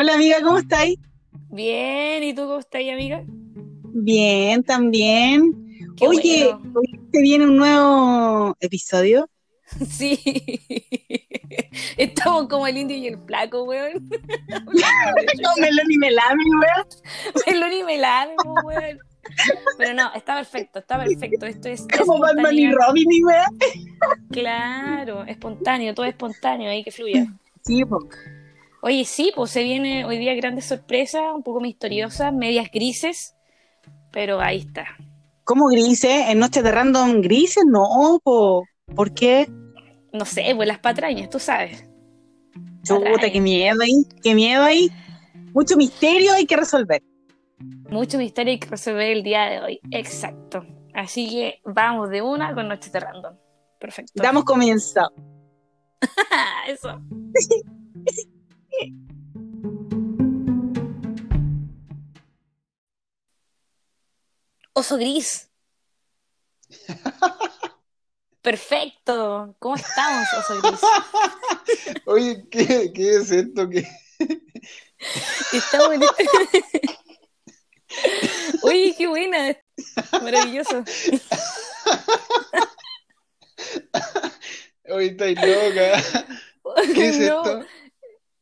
Hola amiga, ¿cómo estáis? Bien, ¿y tú cómo estás, amiga? Bien, también. Qué Oye, bueno. hoy te viene un nuevo episodio. Sí. Estamos como el indio y el flaco, weón. Con Melón y Melami, weón. Melón y melame, weón. Pero no, está perfecto, está perfecto. Esto es Como Batman y. Robin, weón. Claro, espontáneo, todo espontáneo, ahí que fluya. Sí, po. Oye, sí, pues se viene hoy día grandes sorpresas, un poco misteriosas, medias grises, pero ahí está. ¿Cómo grises? ¿En Noche de Random grises? No, po. ¿Por qué? No sé, pues las patrañas, tú sabes. Chuta, qué miedo ahí, qué miedo ahí. Mucho misterio hay que resolver. Mucho misterio hay que resolver el día de hoy. Exacto. Así que vamos de una con Noche de Random. Perfecto. Damos comienzo. Eso. Oso gris. Perfecto. ¿Cómo estamos, oso gris? Oye, ¿qué, qué es esto? ¿Qué? Estamos en este- Oye, qué buena. Maravilloso. Oye, estáis loca. ¿Qué es No, esto?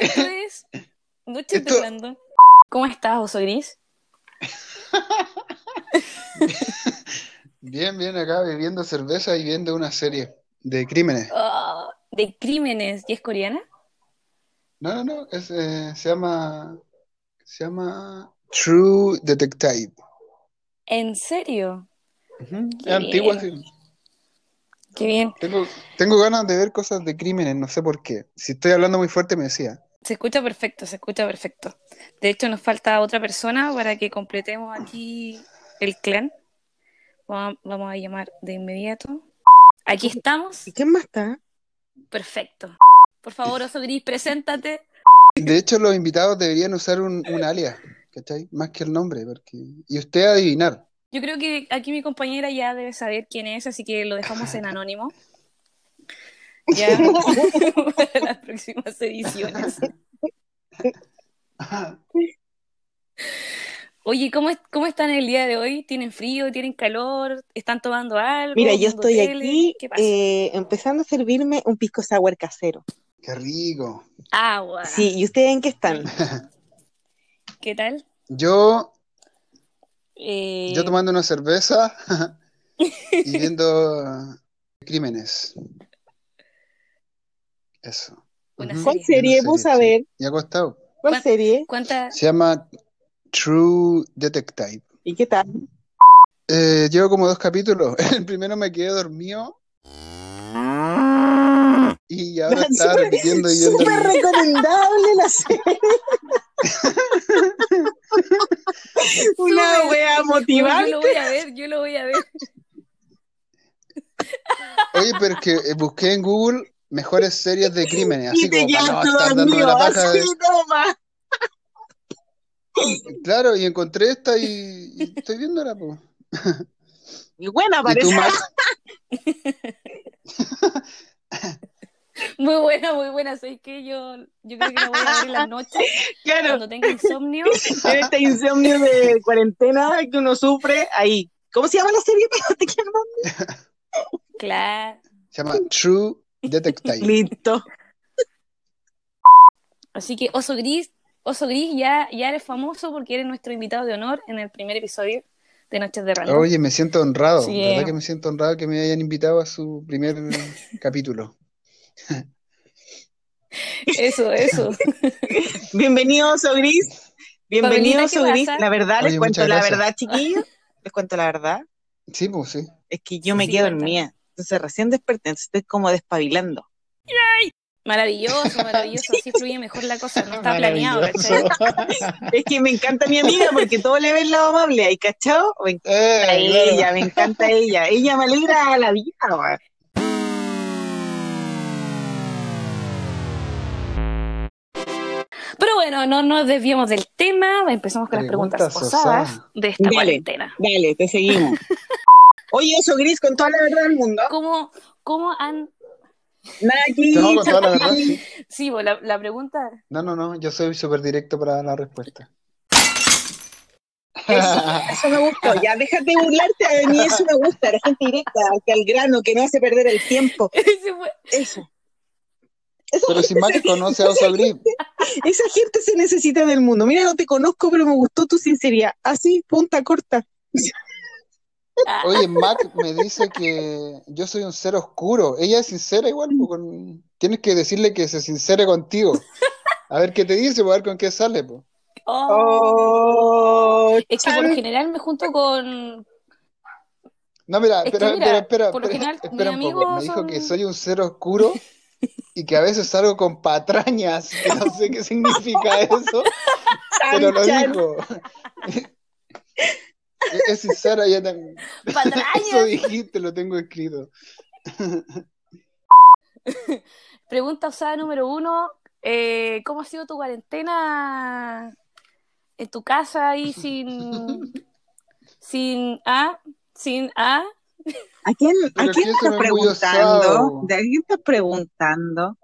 Esto es Esto- de. ¿Cómo estás, oso gris? Bien, bien, acá bebiendo cerveza y viendo una serie de crímenes. Oh, de crímenes. ¿Y es coreana? No, no, no, es, eh, se llama, se llama True Detective. ¿En serio? Es antigua, sí. Qué bien. Tengo, tengo ganas de ver cosas de crímenes, no sé por qué. Si estoy hablando muy fuerte me decía. Se escucha perfecto, se escucha perfecto. De hecho, nos falta otra persona para que completemos aquí el clan. Vamos a, llamar de inmediato. Aquí estamos. ¿Y quién más está? Perfecto. Por favor, Oso Gris, preséntate. De hecho, los invitados deberían usar un, un alias, ¿cachai? Más que el nombre, porque... Y usted adivinar. Yo creo que aquí mi compañera ya debe saber quién es, así que lo dejamos en anónimo. Ya para las próximas ediciones. Oye, ¿cómo, ¿cómo están el día de hoy? ¿Tienen frío? ¿Tienen calor? ¿Están tomando algo? Mira, yo ¿Viendo estoy tele? aquí eh, empezando a servirme un pisco sour casero. Qué rico. Agua. Sí, ¿y ustedes en qué están? ¿Qué tal? Yo, Eh, yo tomando una cerveza y viendo crímenes. Eso. Una Ujú. ¿Cuál serie. serie? Vos a ver. sí. Y acostado. ¿Cuál ¿Cuál- serie? ¿Cuánta? Se llama True Detective. ¿Y qué tal? Eh, llevo como dos capítulos. El primero me quedé dormido y ahora estaba Súper- repitiendo y viendo. Súper recomendable la serie. Una wea Yo motivante. lo voy a ver, yo lo voy a ver. Oye, pero es que eh, busqué en Google mejores series de crímenes, Y así te como para no estar dándome dormido, la paja. de-. Claro, y encontré esta y, y estoy viéndola, pues. Y buena ¿Y parece. tú? Muy buena, muy buena. ¿Sabes qué? Yo, yo creo que la voy a ver en la noche, Claro, cuando tenga insomnio. este insomnio de cuarentena que uno sufre, ahí. ¿Cómo se llama la serie? Claro. Se llama True Detective. Listo. Así que Oso Gris, Oso Gris ya, ya eres famoso porque eres nuestro invitado de honor en el primer episodio de Noches de Random. Oye, me siento honrado, Sí, ¿verdad eh. que me siento honrado que me hayan invitado a su primer capítulo? Eso, eso. Bienvenido, Oso Gris. Bienvenido, Oso ¿qué Gris. La verdad, les cuento la verdad, chiquillos. Les cuento la verdad. Sí, pues sí. Es que yo me Sí, quedo cuéntame. dormida. Entonces recién desperté, entonces estoy como despabilando. Maravilloso, maravilloso. Así fluye mejor la cosa. No está planeado. Es que me encanta mi amiga porque todo le ve el lado amable. ¿Hay cachado? Me encanta Eh, ella, claro. me encanta ella. Ella me alegra la vida, weón. Pero bueno, no nos desviemos del tema. Empezamos con las preguntas Preguntas osadas osadas. de esta Dale. cuarentena. Dale, te seguimos. Oye, Oso Gris, con toda la verdad del mundo. ¿Cómo, cómo han la verdad, sí. Sí, pues, la, la pregunta. No, no, no, yo soy súper directo para la respuesta. Eso, eso me gustó. Ya, déjate de burlarte. A mí eso me gusta. La gente directa, que al grano, que no hace perder el tiempo. Ese fue- Eso. Esa Pero si Mac conoce a Oso Esa gente se necesita en el mundo. Mira, no te conozco, pero me gustó tu sinceridad. Así, punta corta. Oye, Mac me dice que yo soy un ser oscuro. Ella es sincera igual, pues, con- tienes que decirle que se sincere contigo. A ver qué te dice, pues, a ver con qué sale, pues. oh. Oh, Es que por lo general me junto con. No, mira, Es espera, mira, espera, espera, por lo espera, general, espera un poco. Me dijo que soy un ser oscuro y que a veces salgo con patrañas, que no sé qué significa eso, pero lo dijo. Es- Es sincera, ya también. Eso Patrañas. dijiste, lo tengo escrito. Pregunta usada número uno. eh, ¿cómo ha sido tu cuarentena en tu casa ahí sin. sin A? Sin A. ¿A quién, a quién estás preguntando? ¿De quién estás preguntando?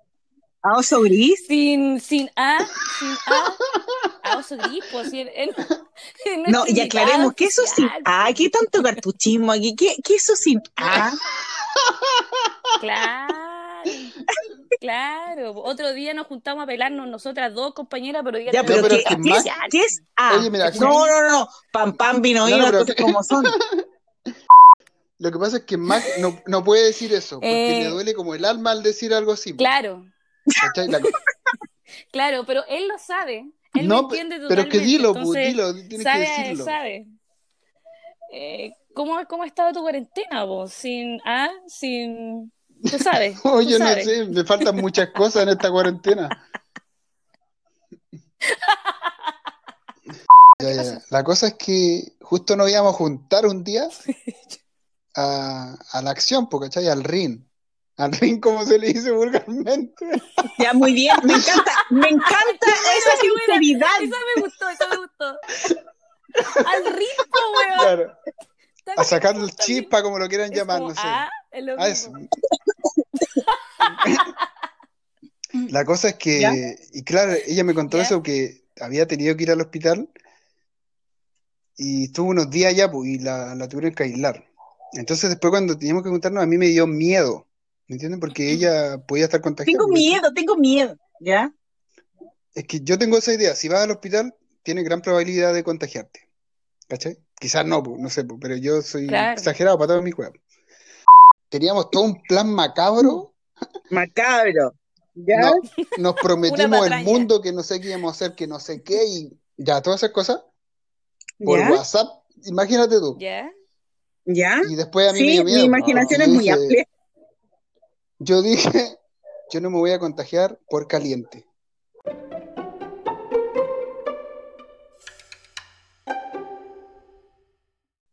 ¿A Oso Gris? Sin, sin A. Sin A. A oso gris, pues, si en- en- en No, y aclaremos, ¿qué eso sin A? ¿Qué tanto cartuchismo aquí? ¿Qué, qué eso sin A? Claro, claro. Otro día nos juntamos a pelarnos nosotras dos compañeras, pero ya No, pero, pero ¿qué, es que qué es, Mac- qué es A? Oye, mira, no, no, no, Pam, pam, vino, No, vino, no, como son. Lo que pasa es que Mac no, no puede decir eso, porque Eh. le duele como el alma al decir algo así. Claro, claro, pero él lo sabe. Él No, me entiende pero es que totalmente. dilo, entonces, dilo, tienes que decirlo. sabe. Eh, ¿cómo, ¿Cómo ha estado tu cuarentena, vos? Sin A, sin... Tú sabes. tú Oye, no sé, me faltan muchas cosas en esta cuarentena. Ya, ya, ya. La cosa es que justo nos íbamos a juntar un día a, a la acción, ¿cachai? Al ring. Al ring, como se le dice vulgarmente. Ya, muy bien, me encanta, me encanta esa sinceridad. Esa me gustó, esa me gustó. Al ritmo, weón. Claro, a sacar el chispa, como lo quieran Es llamar, como no sé. A, es lo Ah, eso. mismo. La cosa es que, ¿Ya? y claro, ella me contó ¿Ya? eso, que había tenido que ir al hospital y estuvo unos días allá pues, y la, la tuvieron que aislar. Entonces después cuando teníamos que juntarnos a mí me dio miedo, ¿me entienden? Porque ella podía estar contagiada. Tengo miedo, tengo miedo. ¿Ya? Es que yo tengo esa idea, si vas al hospital tienes gran probabilidad de contagiarte, ¿cachai? Quizás no, pues, no sé, pero yo soy Claro. exagerado para todo mi juego. Teníamos todo un plan macabro, Macabro. ¿Ya? no- nos prometimos el mundo que no sé qué íbamos a hacer, que no sé qué, y ya, todas esas cosas por ¿Ya? WhatsApp, imagínate tú. ¿Ya? ¿Ya? Y después a mí me Sí, dio mi miedo. imaginación porque es muy dije- amplia. Yo dije, yo no me voy a contagiar por caliente.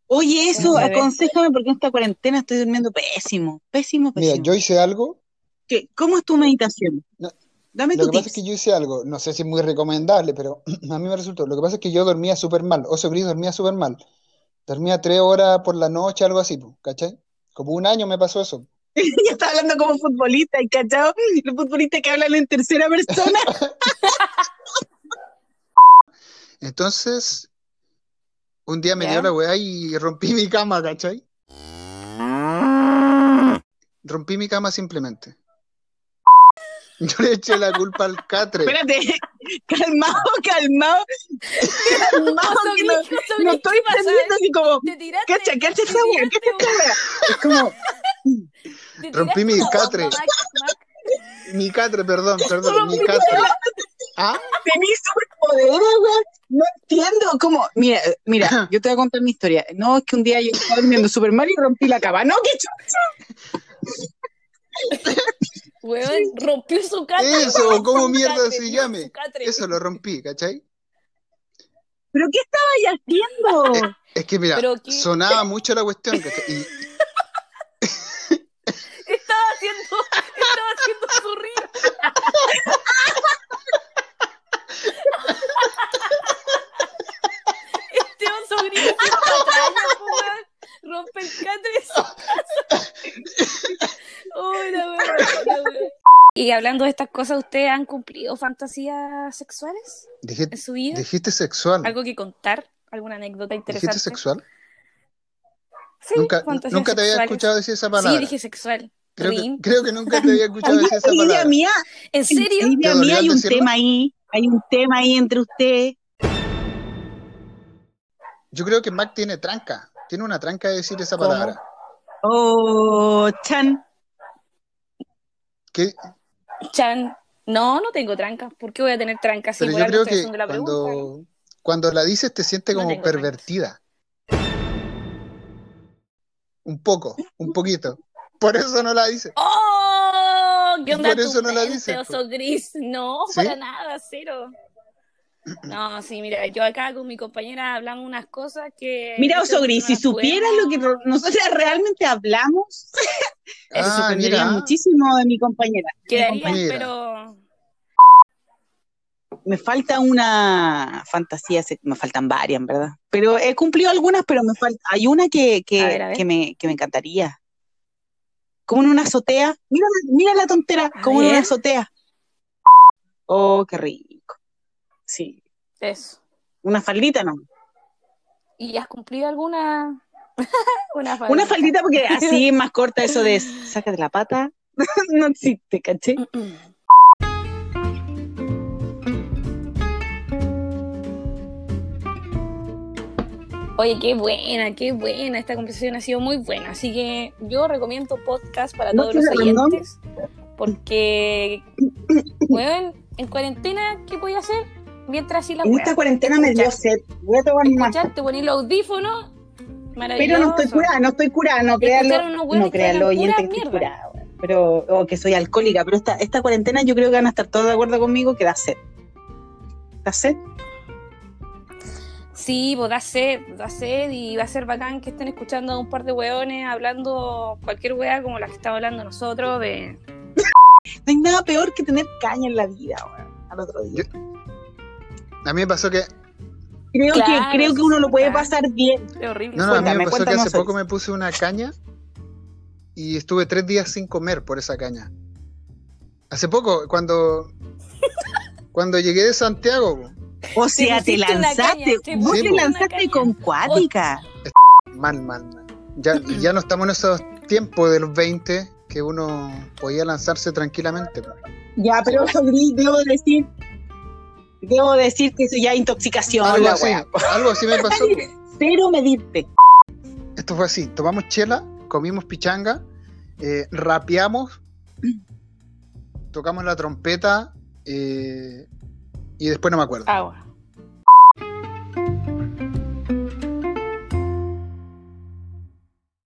Oye, eso, aconsejame porque en esta cuarentena estoy durmiendo pésimo, pésimo, Mira, pésimo. yo hice algo, ¿Qué? ¿Cómo es tu meditación? No, Dame lo tu que pasa es que yo hice algo, no sé si es muy recomendable, pero a mí me resultó. Lo que pasa es que yo dormía súper mal, Oso Gris dormía súper mal. Dormía tres horas por la noche, algo así, ¿cachai? Como un año me pasó eso. Ya está hablando como futbolista, ¿y cachao? Los futbolistas que hablan en tercera persona. Entonces, un día me ¿Ya? dio la weá y rompí mi cama, ¿cachai? Rompí mi cama simplemente. Yo le eché la culpa al catre. Espérate, calmado, calmado. Calmado, que no, estoy ¿qué pasa? entendiendo así como, cacha, cacha esa cacha esa. Es como, Rompí mi catre. Mi catre, perdón, perdón, mi catre. ¿Ah? superpoderes, weón. No entiendo cómo. Mira, mira, yo te voy a contar mi historia. No, es que un día yo estaba durmiendo súper mal y rompí la cama. No, qué chucha. Weón, rompió su catre. Eso, ¿cómo mierda se llame? Eso lo rompí, ¿cachai? ¿Pero qué estabas haciendo? Es que mira, sonaba mucho la cuestión, ¿cachai? Y Estaba haciendo, estaba haciendo su río. Este oso gris es patraña, po, weón. Rompe el catre de su casa. Uy, la weón. Y hablando de estas cosas, ¿ustedes han cumplido fantasías sexuales Dijiste, en su vida? dijiste sexual. ¿Algo que contar? ¿Alguna anécdota interesante? ¿Dijiste sexual? Sí, nunca nunca te había escuchado decir esa palabra. Sí, dije sexual. Creo, que, Rin. creo que nunca te había escuchado decir esa Idea palabra. mía, ¿En serio? idea ¿Te dolió mía, hay un decirlo? tema ahí, hay un tema ahí entre ustedes. Yo creo que Mac tiene tranca. Tiene una tranca de decir esa ¿Cómo? palabra. Oh, Chan, Que, Chan. No, no tengo tranca. ¿Por qué voy a tener tranca si pero yo creo que pregunta? cuando, cuando la dices te sientes como pervertida. Un poco, un poquito. Por eso no la dices. ¡Oh! ¿Qué onda Por tu eso no la po. oso gris? No, ¿Sí? para nada, cero. No, sí, mira, yo acá con mi compañera hablamos unas cosas que... mira, Oso Gris, no si supieras lo que nosotras realmente hablamos, se Ah, sorprendería mira. muchísimo de mi compañera. Quedarían, Mira. pero... Me falta una fantasía, me faltan varias, en verdad. Pero he cumplido algunas, pero me falta. Hay una que, que, A ver, a ver. que me, que me encantaría. Como en una azotea. Mira, mira la tontera, como en una azotea. Oh, qué rico. Sí, Eso. una faldita no. ¿Y has cumplido alguna? una faldita. Una faldita porque así es más corta eso de sácate la pata. no existe, ¿caché? Oye, qué buena, qué buena. Esta conversación ha sido muy buena. Así que yo recomiendo podcast para ¿No todos los oyentes. Porque, bueno, en cuarentena, ¿qué voy a hacer? Mientras así la En esta cuarentena me dio sed. Voy a tomar más. Te pones los audífonos. Pero no estoy curada, no estoy curada, no créalo, no créalo, oyente que estoy curada, pero, o que soy alcohólica, pero esta, esta cuarentena yo creo que van a estar todos de acuerdo conmigo que da sed. ¿Da sed? Sí, pues da sed, da sed y va a ser bacán que estén escuchando a un par de hueones hablando cualquier hueá como la que estamos hablando nosotros de... No hay nada peor que tener caña en la vida, weón, al otro día. A mí me pasó que. Creo, Claro, que, creo que uno lo puede pasar bien. de horrible. No, no, a mí me pasó que hace poco me puse una caña y estuve tres días sin comer por esa caña. Hace poco, cuando. Cuando llegué de Santiago, O sea, te lanzaste, caña, vos te lanzaste con cuática. mal, mal, mal. Ya, y ya no estamos en esos tiempos de los 20 que uno podía lanzarse tranquilamente. Ya, pero Gris, debo decir, debo decir que eso ya es intoxicación, Algo así, algo así me pasó. Cero medirte. Esto fue así, tomamos chela, comimos pichanga, eh, rapeamos, tocamos la trompeta eh, y después no me acuerdo. Agua.